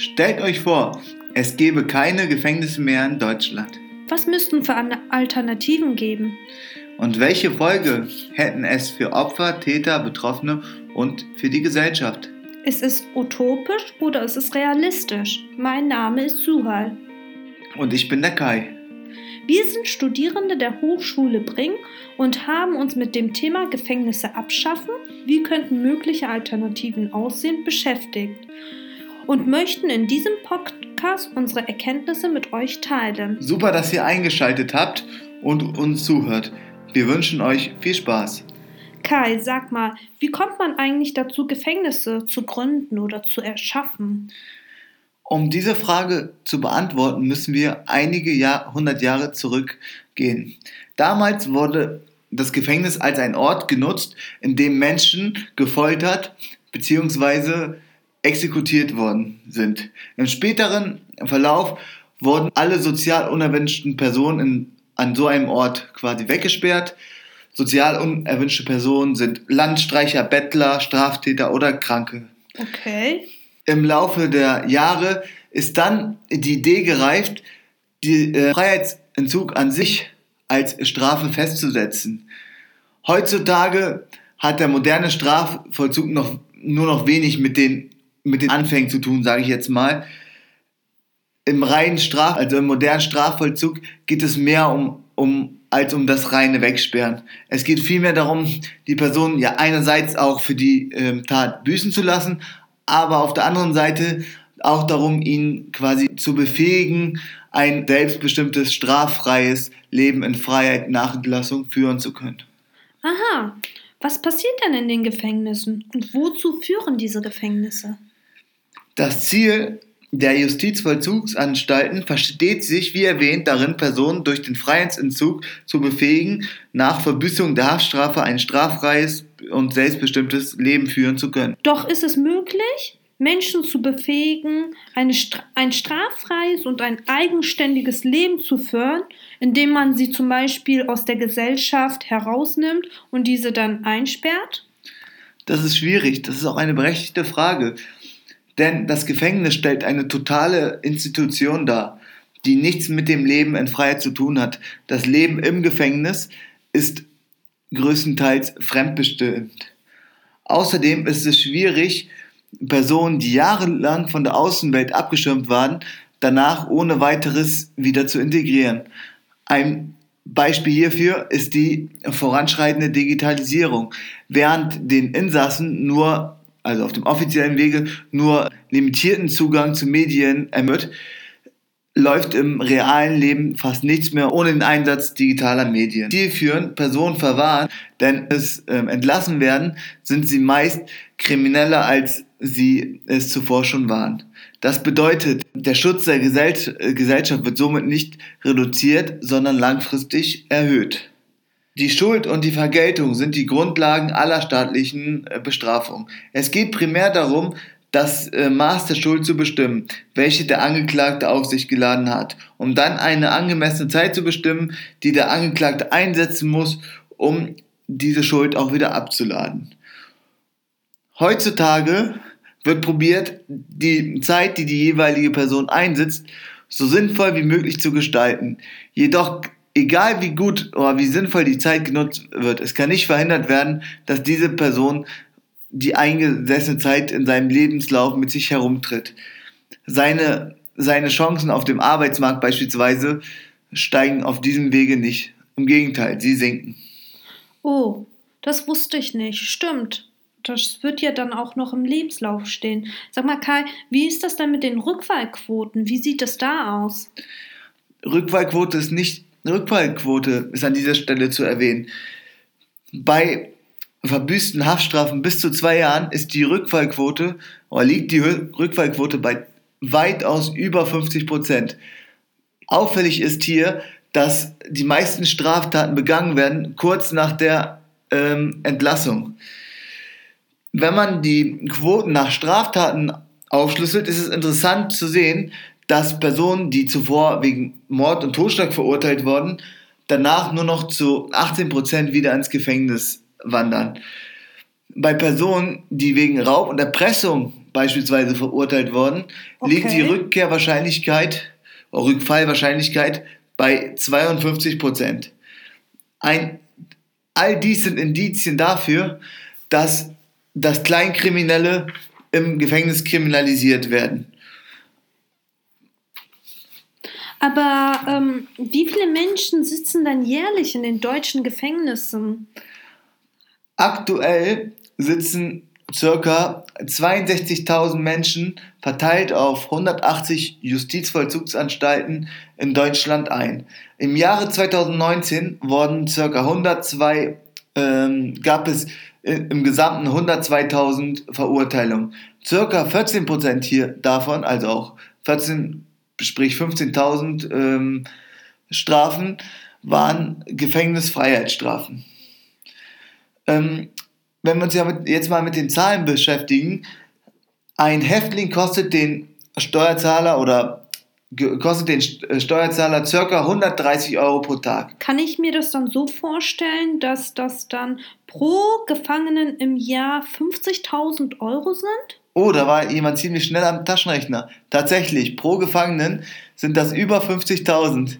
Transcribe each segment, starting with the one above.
Stellt euch vor, es gäbe keine Gefängnisse mehr in Deutschland. Was müssten für Alternativen geben? Und welche Folge hätten es für Opfer, Täter, Betroffene und für die Gesellschaft? Ist es utopisch oder ist es realistisch? Mein Name ist Suhal. Und ich bin der Kai. Wir sind Studierende der Hochschule Bring und haben uns mit dem Thema Gefängnisse abschaffen, wie könnten mögliche Alternativen aussehen, beschäftigt und möchten in diesem Podcast unsere Erkenntnisse mit euch teilen. Super, dass ihr eingeschaltet habt und uns zuhört. Wir wünschen euch viel Spaß. Kai, sag mal, wie kommt man eigentlich dazu, Gefängnisse zu gründen oder zu erschaffen? Um diese Frage zu beantworten, müssen wir einige Jahr, hundert Jahre zurückgehen. Damals wurde das Gefängnis als ein Ort genutzt, in dem Menschen gefoltert bzw. exekutiert worden sind. Im späteren Verlauf wurden alle sozial unerwünschten Personen in, an so einem Ort quasi weggesperrt. Sozial unerwünschte Personen sind Landstreicher, Bettler, Straftäter oder Kranke. Okay im Laufe der Jahre ist dann die Idee gereift, die äh, Freiheitsentzug an sich als Strafe festzusetzen. Heutzutage hat der moderne Strafvollzug noch, nur noch wenig mit den, mit den Anfängen zu tun, sage ich jetzt mal. Im reinen Straf, also im modernen Strafvollzug geht es mehr um, um als um das reine Wegsperren. Es geht vielmehr darum, die Person ja einerseits auch für die ähm, Tat büßen zu lassen, aber auf der anderen Seite auch darum, ihn quasi zu befähigen, ein selbstbestimmtes, straffreies Leben in Freiheit nach Entlassung führen zu können. Aha, was passiert denn in den Gefängnissen und wozu führen diese Gefängnisse? Das Ziel der Justizvollzugsanstalten versteht sich, wie erwähnt, darin, Personen durch den Freiheitsentzug zu befähigen, nach Verbüßung der Haftstrafe ein straffreies und selbstbestimmtes Leben führen zu können. Doch ist es möglich, Menschen zu befähigen, eine, ein straffreies und ein eigenständiges Leben zu führen, indem man sie zum Beispiel aus der Gesellschaft herausnimmt und diese dann einsperrt? Das ist schwierig, das ist auch eine berechtigte Frage. Denn das Gefängnis stellt eine totale Institution dar, die nichts mit dem Leben in Freiheit zu tun hat. Das Leben im Gefängnis ist größtenteils fremdbestimmt. Außerdem ist es schwierig, Personen, die jahrelang von der Außenwelt abgeschirmt waren, danach ohne weiteres wieder zu integrieren. Ein Beispiel hierfür ist die voranschreitende Digitalisierung. Während den Insassen nur, also auf dem offiziellen Wege, nur limitierten Zugang zu Medien ermöglicht, läuft im realen Leben fast nichts mehr ohne den Einsatz digitaler Medien. Zielführend Personen verwahren, denn es äh, entlassen werden, sind sie meist krimineller als sie es zuvor schon waren. Das bedeutet, der Schutz der äh, Gesellschaft wird somit nicht reduziert, sondern langfristig erhöht. Die Schuld und die Vergeltung sind die Grundlagen aller staatlichen äh, Bestrafungen. Es geht primär darum, das äh, Maß der Schuld zu bestimmen, welche der Angeklagte auf sich geladen hat, um dann eine angemessene Zeit zu bestimmen, die der Angeklagte einsetzen muss, um diese Schuld auch wieder abzuladen. Heutzutage wird probiert, die Zeit, die die jeweilige Person einsetzt, so sinnvoll wie möglich zu gestalten. Jedoch, egal wie gut oder wie sinnvoll die Zeit genutzt wird, es kann nicht verhindert werden, dass diese Person die eingesessene Zeit in seinem Lebenslauf mit sich herumtritt. Seine, seine Chancen auf dem Arbeitsmarkt beispielsweise steigen auf diesem Wege nicht. Im Gegenteil, sie sinken. Oh, das wusste ich nicht. Stimmt. Das wird ja dann auch noch im Lebenslauf stehen. Sag mal, Kai, wie ist das dann mit den Rückfallquoten? Wie sieht das da aus? Rückfallquote ist nicht, Rückfallquote ist an dieser Stelle zu erwähnen. Bei verbüßten Haftstrafen bis zu zwei Jahren ist die Rückfallquote oder liegt die Rückfallquote bei weitaus über 50 Prozent. Auffällig ist hier, dass die meisten Straftaten begangen werden kurz nach der ähm, Entlassung. Wenn man die Quoten nach Straftaten aufschlüsselt, ist es interessant zu sehen, dass Personen, die zuvor wegen Mord und Totschlag verurteilt wurden, danach nur noch zu 18 Prozent wieder ins Gefängnis wandern. Bei Personen, die wegen Raub und Erpressung beispielsweise verurteilt worden, okay. liegt die Rückkehrwahrscheinlichkeit, Rückfallwahrscheinlichkeit bei 52 Prozent. all dies sind Indizien dafür, dass, dass Kleinkriminelle im Gefängnis kriminalisiert werden. Aber ähm, wie viele Menschen sitzen dann jährlich in den deutschen Gefängnissen? Aktuell sitzen ca. 62.000 Menschen verteilt auf 180 Justizvollzugsanstalten in Deutschland ein. Im Jahre 2019 wurden ca. 102, ähm, gab es im Gesamten 102.000 Verurteilungen. Circa 14% hier davon, also auch 14 sprich 15.000 ähm, Strafen, waren Gefängnisfreiheitsstrafen. Ähm, wenn wir uns ja mit, jetzt mal mit den Zahlen beschäftigen, ein Häftling kostet den Steuerzahler oder kostet den äh, Steuerzahler ca. 130 Euro pro Tag. Kann ich mir das dann so vorstellen, dass das dann pro Gefangenen im Jahr 50.000 Euro sind? Oh, da war jemand ziemlich schnell am Taschenrechner. Tatsächlich, pro Gefangenen sind das über 50.000.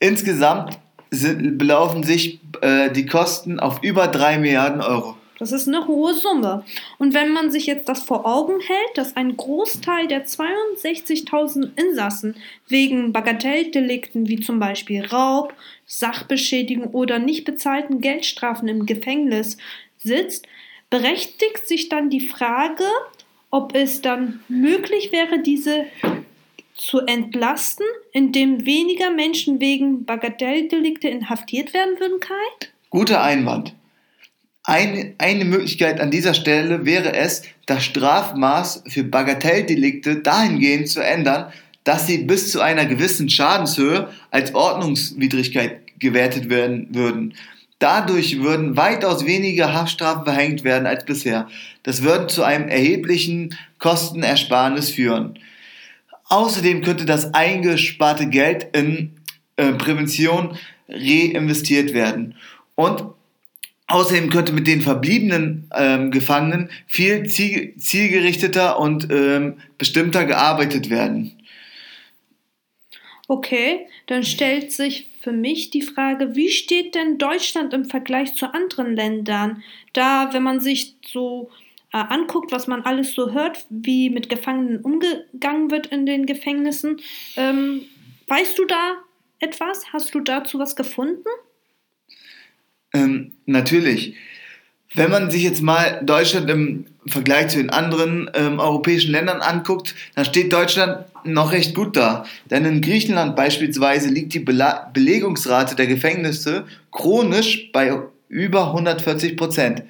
Insgesamt sind, belaufen sich äh, die Kosten auf über 3 Milliarden Euro. Das ist eine hohe Summe. Und wenn man sich jetzt das vor Augen hält, dass ein Großteil der 62.000 Insassen wegen Bagatelldelikten wie zum Beispiel Raub, Sachbeschädigung oder nicht bezahlten Geldstrafen im Gefängnis sitzt, berechtigt sich dann die Frage, ob es dann möglich wäre, diese zu entlasten, indem weniger Menschen wegen Bagatelldelikte inhaftiert werden würden, Kai? Guter Einwand. Eine, eine Möglichkeit an dieser Stelle wäre es, das Strafmaß für Bagatelldelikte dahingehend zu ändern, dass sie bis zu einer gewissen Schadenshöhe als Ordnungswidrigkeit gewertet werden würden. Dadurch würden weitaus weniger Haftstrafen verhängt werden als bisher. Das würde zu einem erheblichen Kostenersparnis führen. Außerdem könnte das eingesparte Geld in äh, Prävention reinvestiert werden. Und außerdem könnte mit den verbliebenen ähm, Gefangenen viel ziel zielgerichteter und ähm, bestimmter gearbeitet werden. Okay, dann stellt sich für mich die Frage, wie steht denn Deutschland im Vergleich zu anderen Ländern? Da, wenn man sich so äh, anguckt, was man alles so hört, wie mit Gefangenen umgegangen wird in den Gefängnissen, ähm, weißt du da etwas? Hast du dazu was gefunden? Ähm, natürlich. Wenn man sich jetzt mal Deutschland im Vergleich zu den anderen ähm, europäischen Ländern anguckt, dann steht Deutschland noch recht gut da. Denn in Griechenland beispielsweise liegt die Bela Belegungsrate der Gefängnisse chronisch bei über 140 Prozent.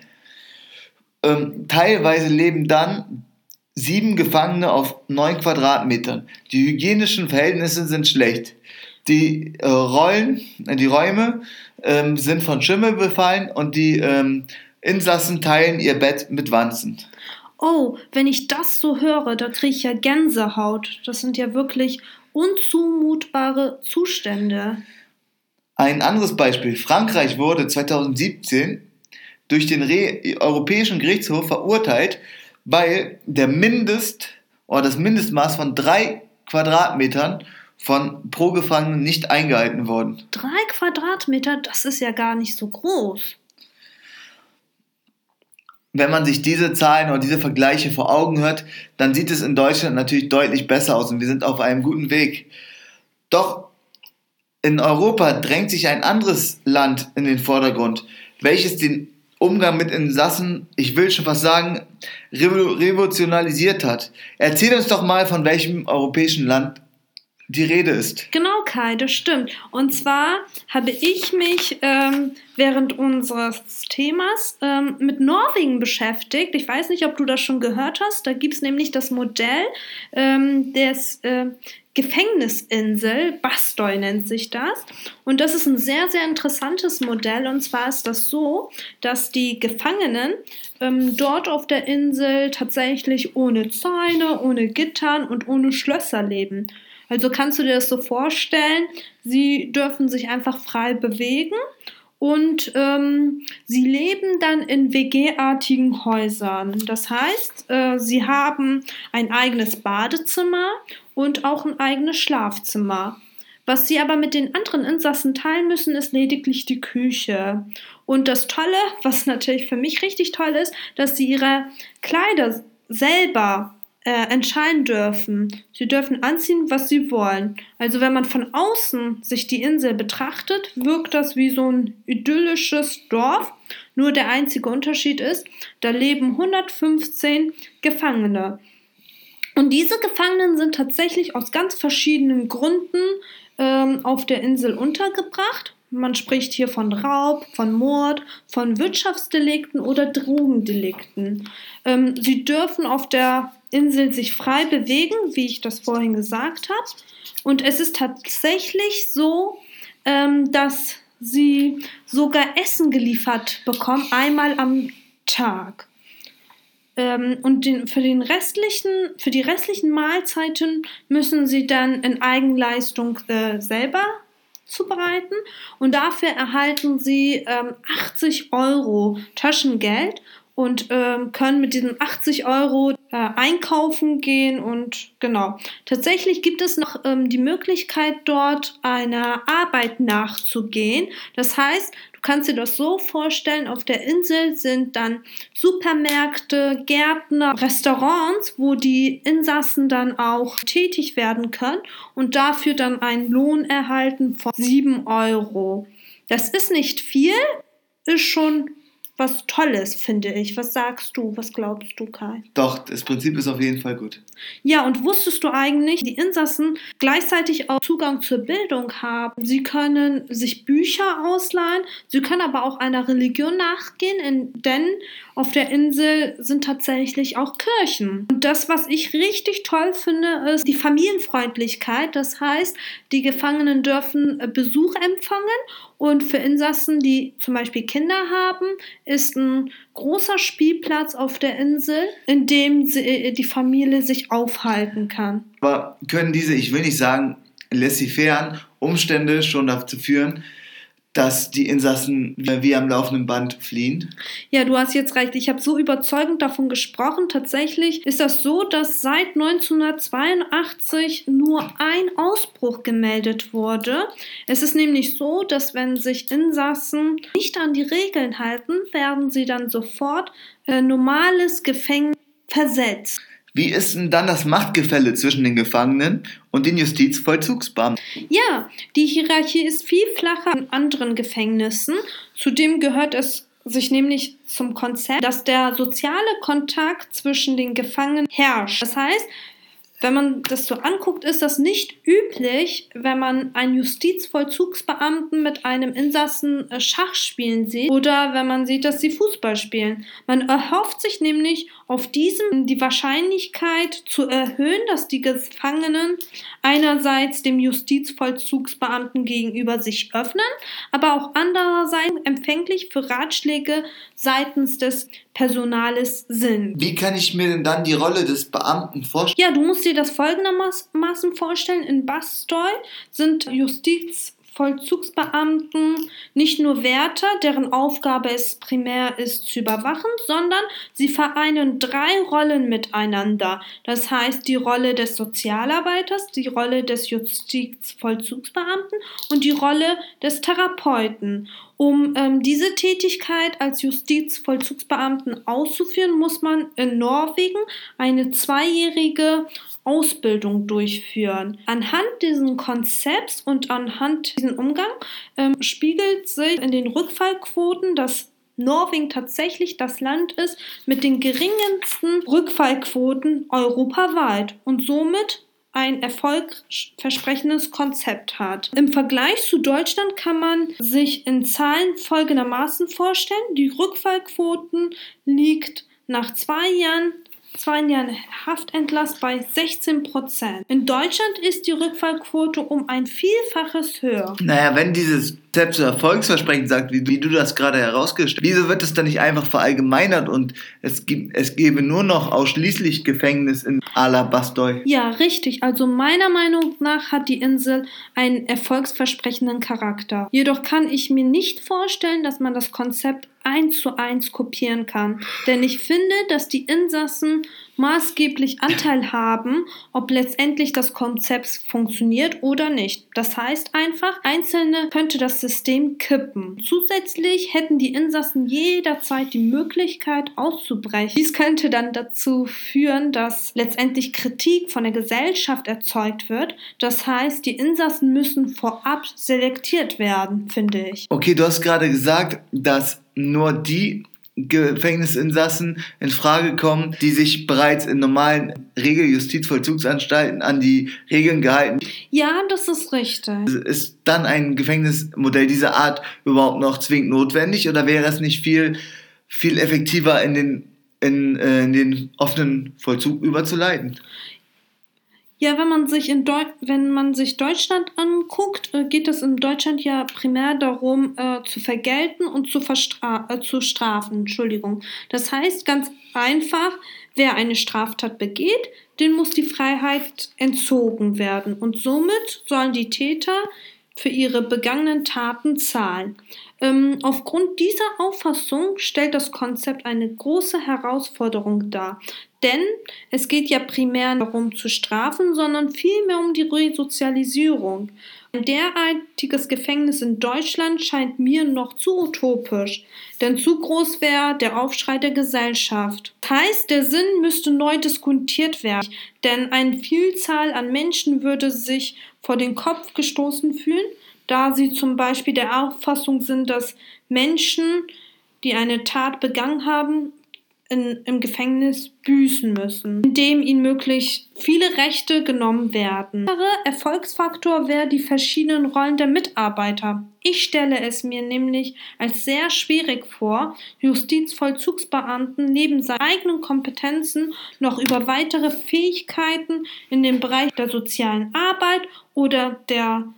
Ähm, teilweise leben dann sieben Gefangene auf neun Quadratmetern. Die hygienischen Verhältnisse sind schlecht. Die äh, Rollen, äh, die Räume ähm, sind von Schimmel befallen und die ähm, Insassen teilen ihr Bett mit Wanzen. Oh, wenn ich das so höre, da kriege ich ja Gänsehaut. Das sind ja wirklich unzumutbare Zustände. Ein anderes Beispiel. Frankreich wurde 2017 durch den Re Europäischen Gerichtshof verurteilt, weil der Mindest oder das Mindestmaß von drei Quadratmetern von pro Gefangenen nicht eingehalten worden. Drei Quadratmeter, das ist ja gar nicht so groß wenn man sich diese Zahlen oder diese Vergleiche vor Augen hört, dann sieht es in Deutschland natürlich deutlich besser aus und wir sind auf einem guten Weg. Doch in Europa drängt sich ein anderes Land in den Vordergrund, welches den Umgang mit Insassen, ich will schon fast sagen, revolutionalisiert hat. Erzähl uns doch mal, von welchem europäischen Land die Rede ist. Genau, Kai, das stimmt. Und zwar habe ich mich ähm, während unseres Themas ähm, mit Norwegen beschäftigt. Ich weiß nicht, ob du das schon gehört hast. Da gibt es nämlich das Modell ähm, des äh, Gefängnisinsel, Bastoy nennt sich das. Und das ist ein sehr, sehr interessantes Modell. Und zwar ist das so, dass die Gefangenen ähm, dort auf der Insel tatsächlich ohne Zäune, ohne Gittern und ohne Schlösser leben. Also kannst du dir das so vorstellen, sie dürfen sich einfach frei bewegen und ähm, sie leben dann in WG-artigen Häusern. Das heißt, äh, sie haben ein eigenes Badezimmer und auch ein eigenes Schlafzimmer. Was sie aber mit den anderen Insassen teilen müssen, ist lediglich die Küche. Und das Tolle, was natürlich für mich richtig toll ist, dass sie ihre Kleider selber äh, entscheiden dürfen. Sie dürfen anziehen, was sie wollen. Also wenn man von außen sich die Insel betrachtet, wirkt das wie so ein idyllisches Dorf. Nur der einzige Unterschied ist, da leben 115 Gefangene. Und diese Gefangenen sind tatsächlich aus ganz verschiedenen Gründen ähm, auf der Insel untergebracht. Man spricht hier von Raub, von Mord, von Wirtschaftsdelikten oder Drogendelikten. Ähm, sie dürfen auf der Insel sich frei bewegen, wie ich das vorhin gesagt habe. Und es ist tatsächlich so, ähm, dass sie sogar Essen geliefert bekommen, einmal am Tag. Ähm, und den, für, den restlichen, für die restlichen Mahlzeiten müssen sie dann in Eigenleistung äh, selber zubereiten und dafür erhalten sie ähm, 80 Euro Taschengeld und ähm, können mit diesen 80 Euro äh, einkaufen gehen und genau. Tatsächlich gibt es noch ähm, die Möglichkeit, dort einer Arbeit nachzugehen. Das heißt, du kannst dir das so vorstellen, auf der Insel sind dann Supermärkte, Gärtner, Restaurants, wo die Insassen dann auch tätig werden können und dafür dann einen Lohn erhalten von 7 Euro. Das ist nicht viel, ist schon was Tolles, finde ich. Was sagst du? Was glaubst du, Kai? Doch, das Prinzip ist auf jeden Fall gut. Ja, und wusstest du eigentlich, die Insassen gleichzeitig auch Zugang zur Bildung haben? Sie können sich Bücher ausleihen, sie können aber auch einer Religion nachgehen, denn auf der Insel sind tatsächlich auch Kirchen. Und das, was ich richtig toll finde, ist die Familienfreundlichkeit. Das heißt, die Gefangenen dürfen Besuch empfangen und für Insassen, die zum Beispiel Kinder haben, ist ein großer Spielplatz auf der Insel, in dem sie, äh, die Familie sich aufhalten kann. Aber können diese, ich will nicht sagen, laissez-faire Umstände schon dazu führen, dass die Insassen wie am laufenden Band fliehen? Ja, du hast jetzt recht. Ich habe so überzeugend davon gesprochen. Tatsächlich ist das so, dass seit 1982 nur ein Ausbruch gemeldet wurde. Es ist nämlich so, dass wenn sich Insassen nicht an die Regeln halten, werden sie dann sofort äh, normales Gefängnis versetzt. Wie ist denn dann das Machtgefälle zwischen den Gefangenen und den Justizvollzugsbeamten? Ja, die Hierarchie ist viel flacher in anderen Gefängnissen. Zudem gehört es sich nämlich zum Konzept, dass der soziale Kontakt zwischen den Gefangenen herrscht. Das heißt, wenn man das so anguckt, ist das nicht üblich, wenn man einen Justizvollzugsbeamten mit einem Insassen äh, Schach spielen sieht oder wenn man sieht, dass sie Fußball spielen. Man erhofft sich nämlich auf diesem die Wahrscheinlichkeit zu erhöhen, dass die Gefangenen einerseits dem Justizvollzugsbeamten gegenüber sich öffnen, aber auch andererseits empfänglich für Ratschläge seitens des Personales sind. Wie kann ich mir denn dann die Rolle des Beamten vorstellen? Ja, du musst dir das folgendermaßen vorstellen. In Bastoy sind Justiz Vollzugsbeamten nicht nur Wärter, deren Aufgabe es primär ist zu überwachen, sondern sie vereinen drei Rollen miteinander. Das heißt die Rolle des Sozialarbeiters, die Rolle des Justizvollzugsbeamten und die Rolle des Therapeuten. Um ähm, diese Tätigkeit als Justizvollzugsbeamten auszuführen, muss man in Norwegen eine zweijährige Ausbildung durchführen. Anhand dieses Konzepts und anhand diesem Umgang ähm, spiegelt sich in den Rückfallquoten, dass Norwegen tatsächlich das Land ist mit den geringsten Rückfallquoten europaweit und somit ein erfolgversprechendes Konzept hat. Im Vergleich zu Deutschland kann man sich in Zahlen folgendermaßen vorstellen. Die Rückfallquoten liegt nach zwei Jahren zwei Jahren Haftentlast bei 16 Prozent. In Deutschland ist die Rückfallquote um ein Vielfaches höher. Naja, wenn dieses selbst so erfolgsversprechend sagt, wie, wie, du das gerade herausgestellt hast, wieso wird es dann nicht einfach verallgemeinert und es, gibt, es gäbe nur noch ausschließlich Gefängnis in Alabastoy? Ja, richtig. Also meiner Meinung nach hat die Insel einen erfolgsversprechenden Charakter. Jedoch kann ich mir nicht vorstellen, dass man das Konzept eins zu eins kopieren kann. Denn ich finde, dass die Insassen maßgeblich Anteil haben, ob letztendlich das Konzept funktioniert oder nicht. Das heißt einfach, Einzelne könnte das System kippen. Zusätzlich hätten die Insassen jederzeit die Möglichkeit auszubrechen. Dies könnte dann dazu führen, dass letztendlich Kritik von der Gesellschaft erzeugt wird. Das heißt, die Insassen müssen vorab selektiert werden, finde ich. Okay, du hast gerade gesagt, dass nur die Gefängnisinsassen in Frage kommen, die sich bereits in normalen Regeljustizvollzugsanstalten an die Regeln gehalten. Ja, das ist richtig. Ist dann ein Gefängnismodell dieser Art überhaupt noch zwingend notwendig oder wäre es nicht viel, viel effektiver in den, in, äh, in den offenen Vollzug überzuleiten? Ja, wenn man sich in Deu wenn man sich Deutschland anguckt, äh, geht es in Deutschland ja primär darum, äh, zu vergelten und zu, äh, zu strafen. Entschuldigung. Das heißt ganz einfach, wer eine Straftat begeht, den muss die Freiheit entzogen werden. Und somit sollen die Täter für ihre begangenen Taten zahlen. Ähm, aufgrund dieser Auffassung stellt das Konzept eine große Herausforderung dar. Denn es geht ja primär darum zu strafen, sondern vielmehr um die Resozialisierung. Ein derartiges Gefängnis in Deutschland scheint mir noch zu utopisch, denn zu groß wäre der Aufschrei der Gesellschaft. Das heißt, der Sinn müsste neu diskutiert werden, denn eine Vielzahl an Menschen würde sich vor den Kopf gestoßen fühlen, da sie zum Beispiel der Auffassung sind, dass Menschen, die eine Tat begangen haben, in, im Gefängnis büßen müssen, indem ihnen möglichst viele Rechte genommen werden. Ein Erfolgsfaktor wäre die verschiedenen Rollen der Mitarbeiter. Ich stelle es mir nämlich als sehr schwierig vor, Justizvollzugsbeamten neben seinen eigenen Kompetenzen noch über weitere Fähigkeiten in dem Bereich der sozialen Arbeit oder der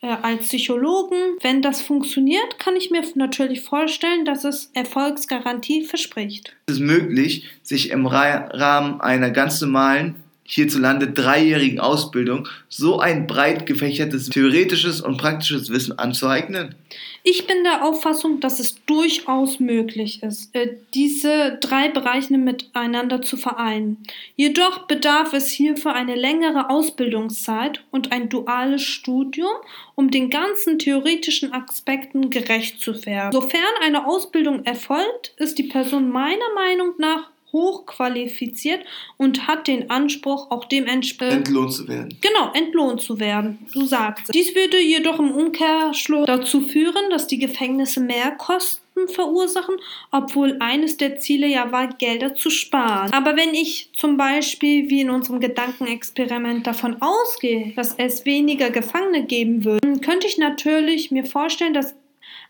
als Psychologen, wenn das funktioniert, kann ich mir natürlich vorstellen, dass es Erfolgsgarantie verspricht. Es ist möglich, sich im Rahmen einer ganz normalen hierzulande dreijährigen Ausbildung so ein breit gefächertes theoretisches und praktisches Wissen anzueignen? Ich bin der Auffassung, dass es durchaus möglich ist, äh, diese drei Bereiche miteinander zu vereinen. Jedoch bedarf es hierfür eine längere Ausbildungszeit und ein duales Studium, um den ganzen theoretischen Aspekten gerecht zu werden. Sofern eine Ausbildung erfolgt, ist die Person meiner Meinung nach hochqualifiziert und hat den Anspruch, auch dementsprechend entlohnt zu werden. Genau, entlohnt zu werden. Du sagst. Dies würde jedoch im Umkehrschluss dazu führen, dass die Gefängnisse mehr Kosten verursachen, obwohl eines der Ziele ja war, Gelder zu sparen. Aber wenn ich zum Beispiel wie in unserem Gedankenexperiment davon ausgehe, dass es weniger Gefangene geben würde, könnte ich natürlich mir vorstellen, dass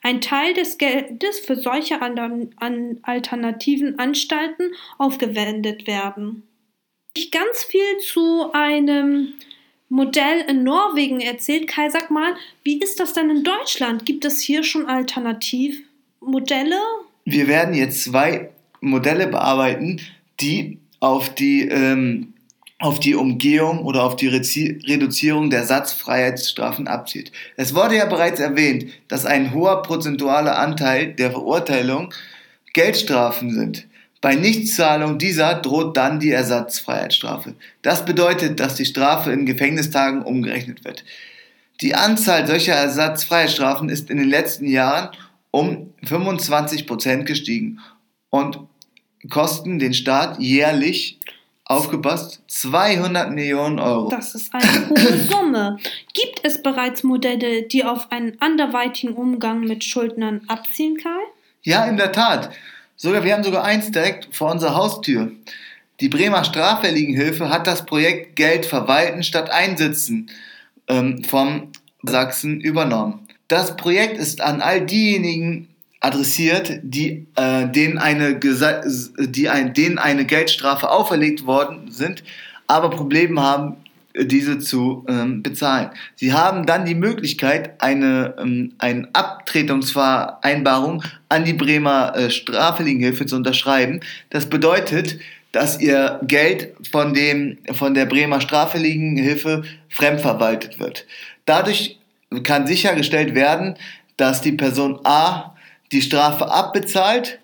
ein Teil des Geldes für solche alternativen Anstalten aufgewendet werden. Ich ganz viel zu einem Modell in Norwegen erzählt. Kai, sag mal, wie ist das denn in Deutschland? Gibt es hier schon Alternativmodelle? Wir werden jetzt zwei Modelle bearbeiten, die auf die ähm, auf die Umgehung oder auf die Reduzierung der Satzfreiheitsstrafen abzielt. Es wurde ja bereits erwähnt, dass ein hoher prozentualer Anteil der Verurteilung Geldstrafen sind. Bei Nichtzahlung dieser droht dann die Ersatzfreiheitsstrafe. Das bedeutet, dass die Strafe in Gefängnistagen umgerechnet wird. Die Anzahl solcher Ersatzfreiheitsstrafen ist in den letzten Jahren um 25 Prozent gestiegen und kosten den Staat jährlich aufgepasst, 200 Millionen Euro. Das ist eine hohe Summe. Gibt es bereits Modelle, die auf einen anderweitigen Umgang mit Schuldnern abzielen, Kai? Ja, in der Tat. Sogar, wir haben sogar eins direkt vor unserer Haustür. Die Bremer Straffälligenhilfe hat das Projekt Geld verwalten statt einsitzen ähm, vom Sachsen übernommen. Das Projekt ist an all diejenigen adressiert, die, äh, denen, eine, die ein, denen eine Geldstrafe auferlegt worden sind, aber Probleme haben, diese zu ähm, bezahlen. Sie haben dann die Möglichkeit, eine, ähm, eine Abtretungsvereinbarung an die Bremer äh, Strafelingenhilfe zu unterschreiben. Das bedeutet, dass ihr Geld von, dem, von der Bremer Strafelingenhilfe fremdverwaltet wird. Dadurch kann sichergestellt werden, dass die Person A die Strafe abbezahlt,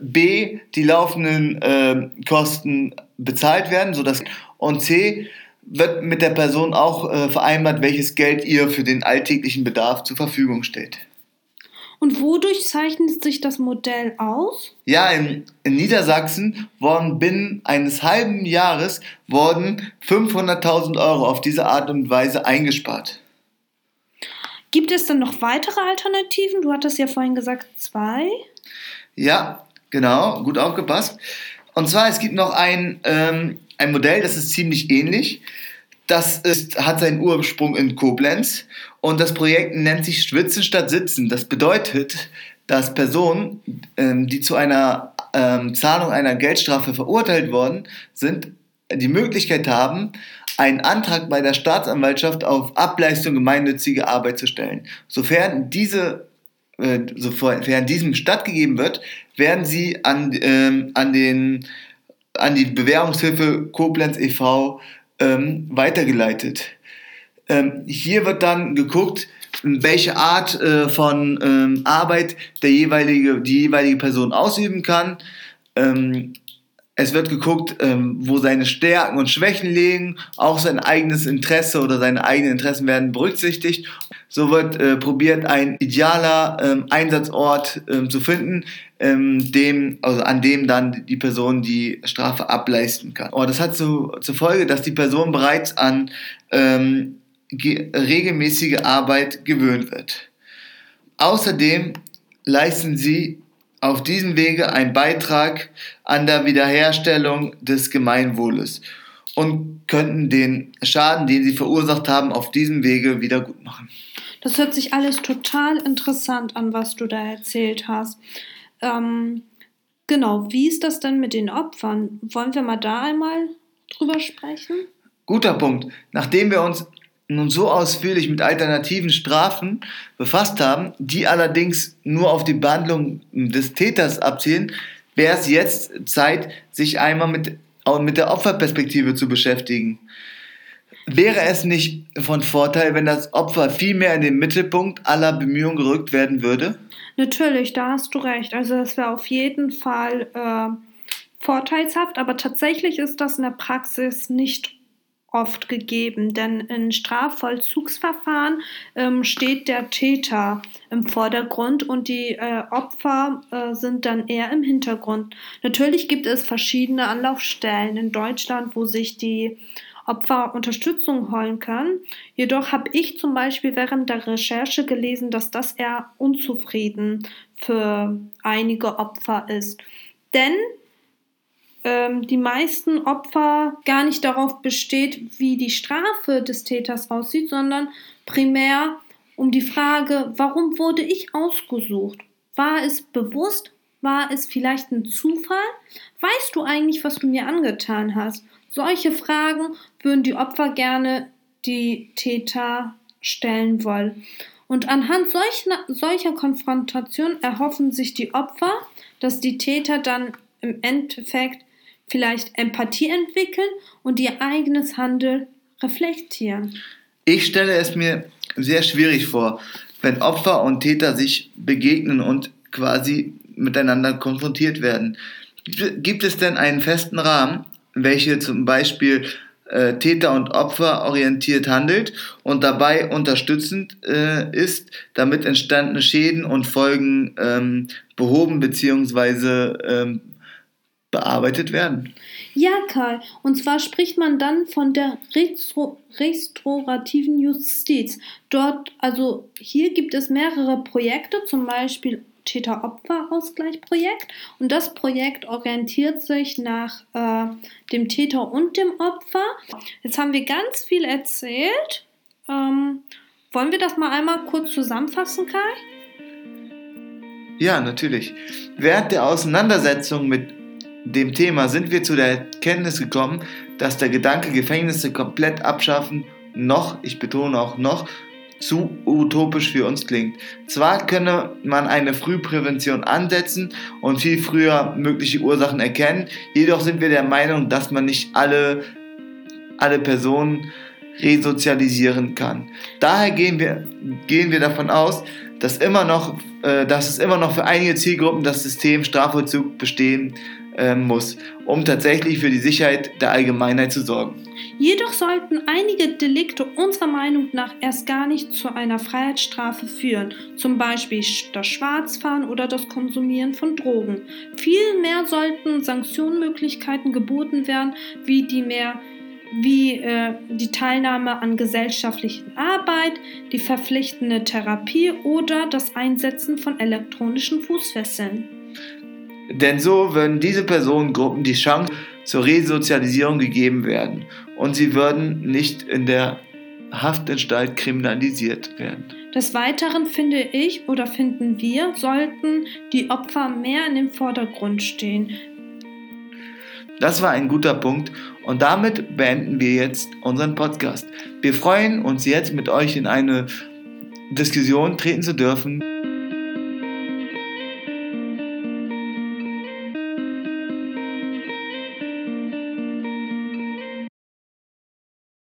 B die laufenden äh, Kosten bezahlt werden, sodass und C wird mit der Person auch äh, vereinbart, welches Geld ihr für den alltäglichen Bedarf zur Verfügung steht. Und wodurch zeichnet sich das Modell aus? Ja, in, in Niedersachsen wurden binnen eines halben Jahres wurden 500.000 Euro auf diese Art und Weise eingespart. Gibt es dann noch weitere Alternativen? Du hattest ja vorhin gesagt zwei. Ja, genau, gut aufgepasst. Und zwar, es gibt noch ein, ähm, ein Modell, das ist ziemlich ähnlich. Das ist, hat seinen Ursprung in Koblenz und das Projekt nennt sich Schwitzen statt Sitzen. Das bedeutet, dass Personen, ähm, die zu einer ähm, Zahlung einer Geldstrafe verurteilt worden sind, die Möglichkeit haben, einen Antrag bei der Staatsanwaltschaft auf Ableistung gemeinnützige Arbeit zu stellen. Sofern diese äh, sofern diesem stattgegeben wird, werden sie an, ähm, an, den, an die Bewährungshilfe Koblenz e.V. Ähm, weitergeleitet. Ähm, hier wird dann geguckt, welche Art äh, von ähm, Arbeit der jeweilige, die jeweilige Person ausüben kann. Ähm, es wird geguckt, ähm, wo seine Stärken und Schwächen liegen, auch sein eigenes Interesse oder seine eigenen Interessen werden berücksichtigt. So wird äh, probiert, ein idealer ähm, Einsatzort ähm, zu finden, also an dem dann die Person die Strafe ableisten kann. Das hat zu, zur Folge, dass die Person bereits an regelmäßige Arbeit gewöhnt wird. Außerdem leisten sie auf diesem Wege einen Beitrag an der Wiederherstellung des Gemeinwohles und könnten den Schaden, den sie verursacht haben, auf diesem Wege wieder gut machen. Das hört sich alles total interessant an, was du da erzählt hast. Ähm, genau, wie ist das denn mit den Opfern? Wollen wir mal da einmal drüber sprechen? Guter Punkt. Nachdem wir uns nun so ausführlich mit alternativen Strafen befasst haben, die allerdings nur auf die Behandlung des Täters abzielen, wäre es jetzt Zeit, sich einmal mit, mit der Opferperspektive zu beschäftigen. Wäre es nicht von Vorteil, wenn das Opfer viel mehr in den Mittelpunkt aller Bemühungen gerückt werden würde? Natürlich, da hast du recht. Also das wäre auf jeden Fall äh, vorteilshaft, aber tatsächlich ist das in der Praxis nicht oft gegeben, denn in Strafvollzugsverfahren ähm, steht der Täter im Vordergrund und die äh, Opfer äh, sind dann eher im Hintergrund. Natürlich gibt es verschiedene Anlaufstellen in Deutschland, wo sich die Opfer Unterstützung holen können. Jedoch habe ich zum Beispiel während der Recherche gelesen, dass das eher unzufrieden für einige Opfer ist. Denn ähm, die meisten Opfer gar nicht darauf besteht, wie die Strafe des Täters aussieht, sondern primär um die Frage, warum wurde ich ausgesucht? War es bewusst? War es vielleicht ein Zufall? Weißt du eigentlich, was du mir angetan hast? Solche Fragen würden die Opfer gerne die Täter stellen wollen. Und anhand solcher, solcher Konfrontation erhoffen sich die Opfer, dass die Täter dann im Endeffekt vielleicht Empathie entwickeln und ihr eigenes Handeln reflektieren. Ich stelle es mir sehr schwierig vor, wenn Opfer und Täter sich begegnen und quasi miteinander konfrontiert werden. Gibt es denn einen festen Rahmen, welche zum Beispiel äh, Täter und Opfer orientiert handelt und dabei unterstützend äh, ist, damit entstandene Schäden und Folgen ähm, behoben bzw. Ähm, bearbeitet werden. Ja, Karl, und zwar spricht man dann von der Restro restaurativen Justiz. Dort, also hier gibt es mehrere Projekte, zum Beispiel Täter-Opfer-Ausgleich-Projekt. Und das Projekt orientiert sich nach äh, dem Täter und dem Opfer. Jetzt haben wir ganz viel erzählt. Ähm, wollen wir das mal einmal kurz zusammenfassen, Kai? Ja, natürlich. Während der Auseinandersetzung mit dem Thema sind wir zu der Erkenntnis gekommen, dass der Gedanke, Gefängnisse komplett abschaffen, noch, ich betone auch noch, zu utopisch für uns klingt. Zwar könne man eine Frühprävention ansetzen und viel früher mögliche Ursachen erkennen, jedoch sind wir der Meinung, dass man nicht alle, alle Personen resozialisieren kann. Daher gehen wir, gehen wir davon aus, dass, immer noch, äh, dass es immer noch für einige Zielgruppen das System Strafvollzug bestehen äh, muss, um tatsächlich für die Sicherheit der Allgemeinheit zu sorgen. Jedoch sollten einige Delikte unserer Meinung nach erst gar nicht zu einer Freiheitsstrafe führen, zum Beispiel das Schwarzfahren oder das Konsumieren von Drogen. Vielmehr sollten Sanktionsmöglichkeiten geboten werden, wie die mehr wie äh, die Teilnahme an gesellschaftlichen Arbeit, die verpflichtende Therapie oder das Einsetzen von elektronischen Fußfesseln. Denn so würden diese Personengruppen die Chance zur Resozialisierung gegeben werden und sie würden nicht in der Haftanstalt kriminalisiert werden. Des Weiteren finde ich oder finden wir, sollten die Opfer mehr in den Vordergrund stehen. Das war ein guter Punkt und damit beenden wir jetzt unseren Podcast. Wir freuen uns jetzt mit euch in eine Diskussion treten zu dürfen.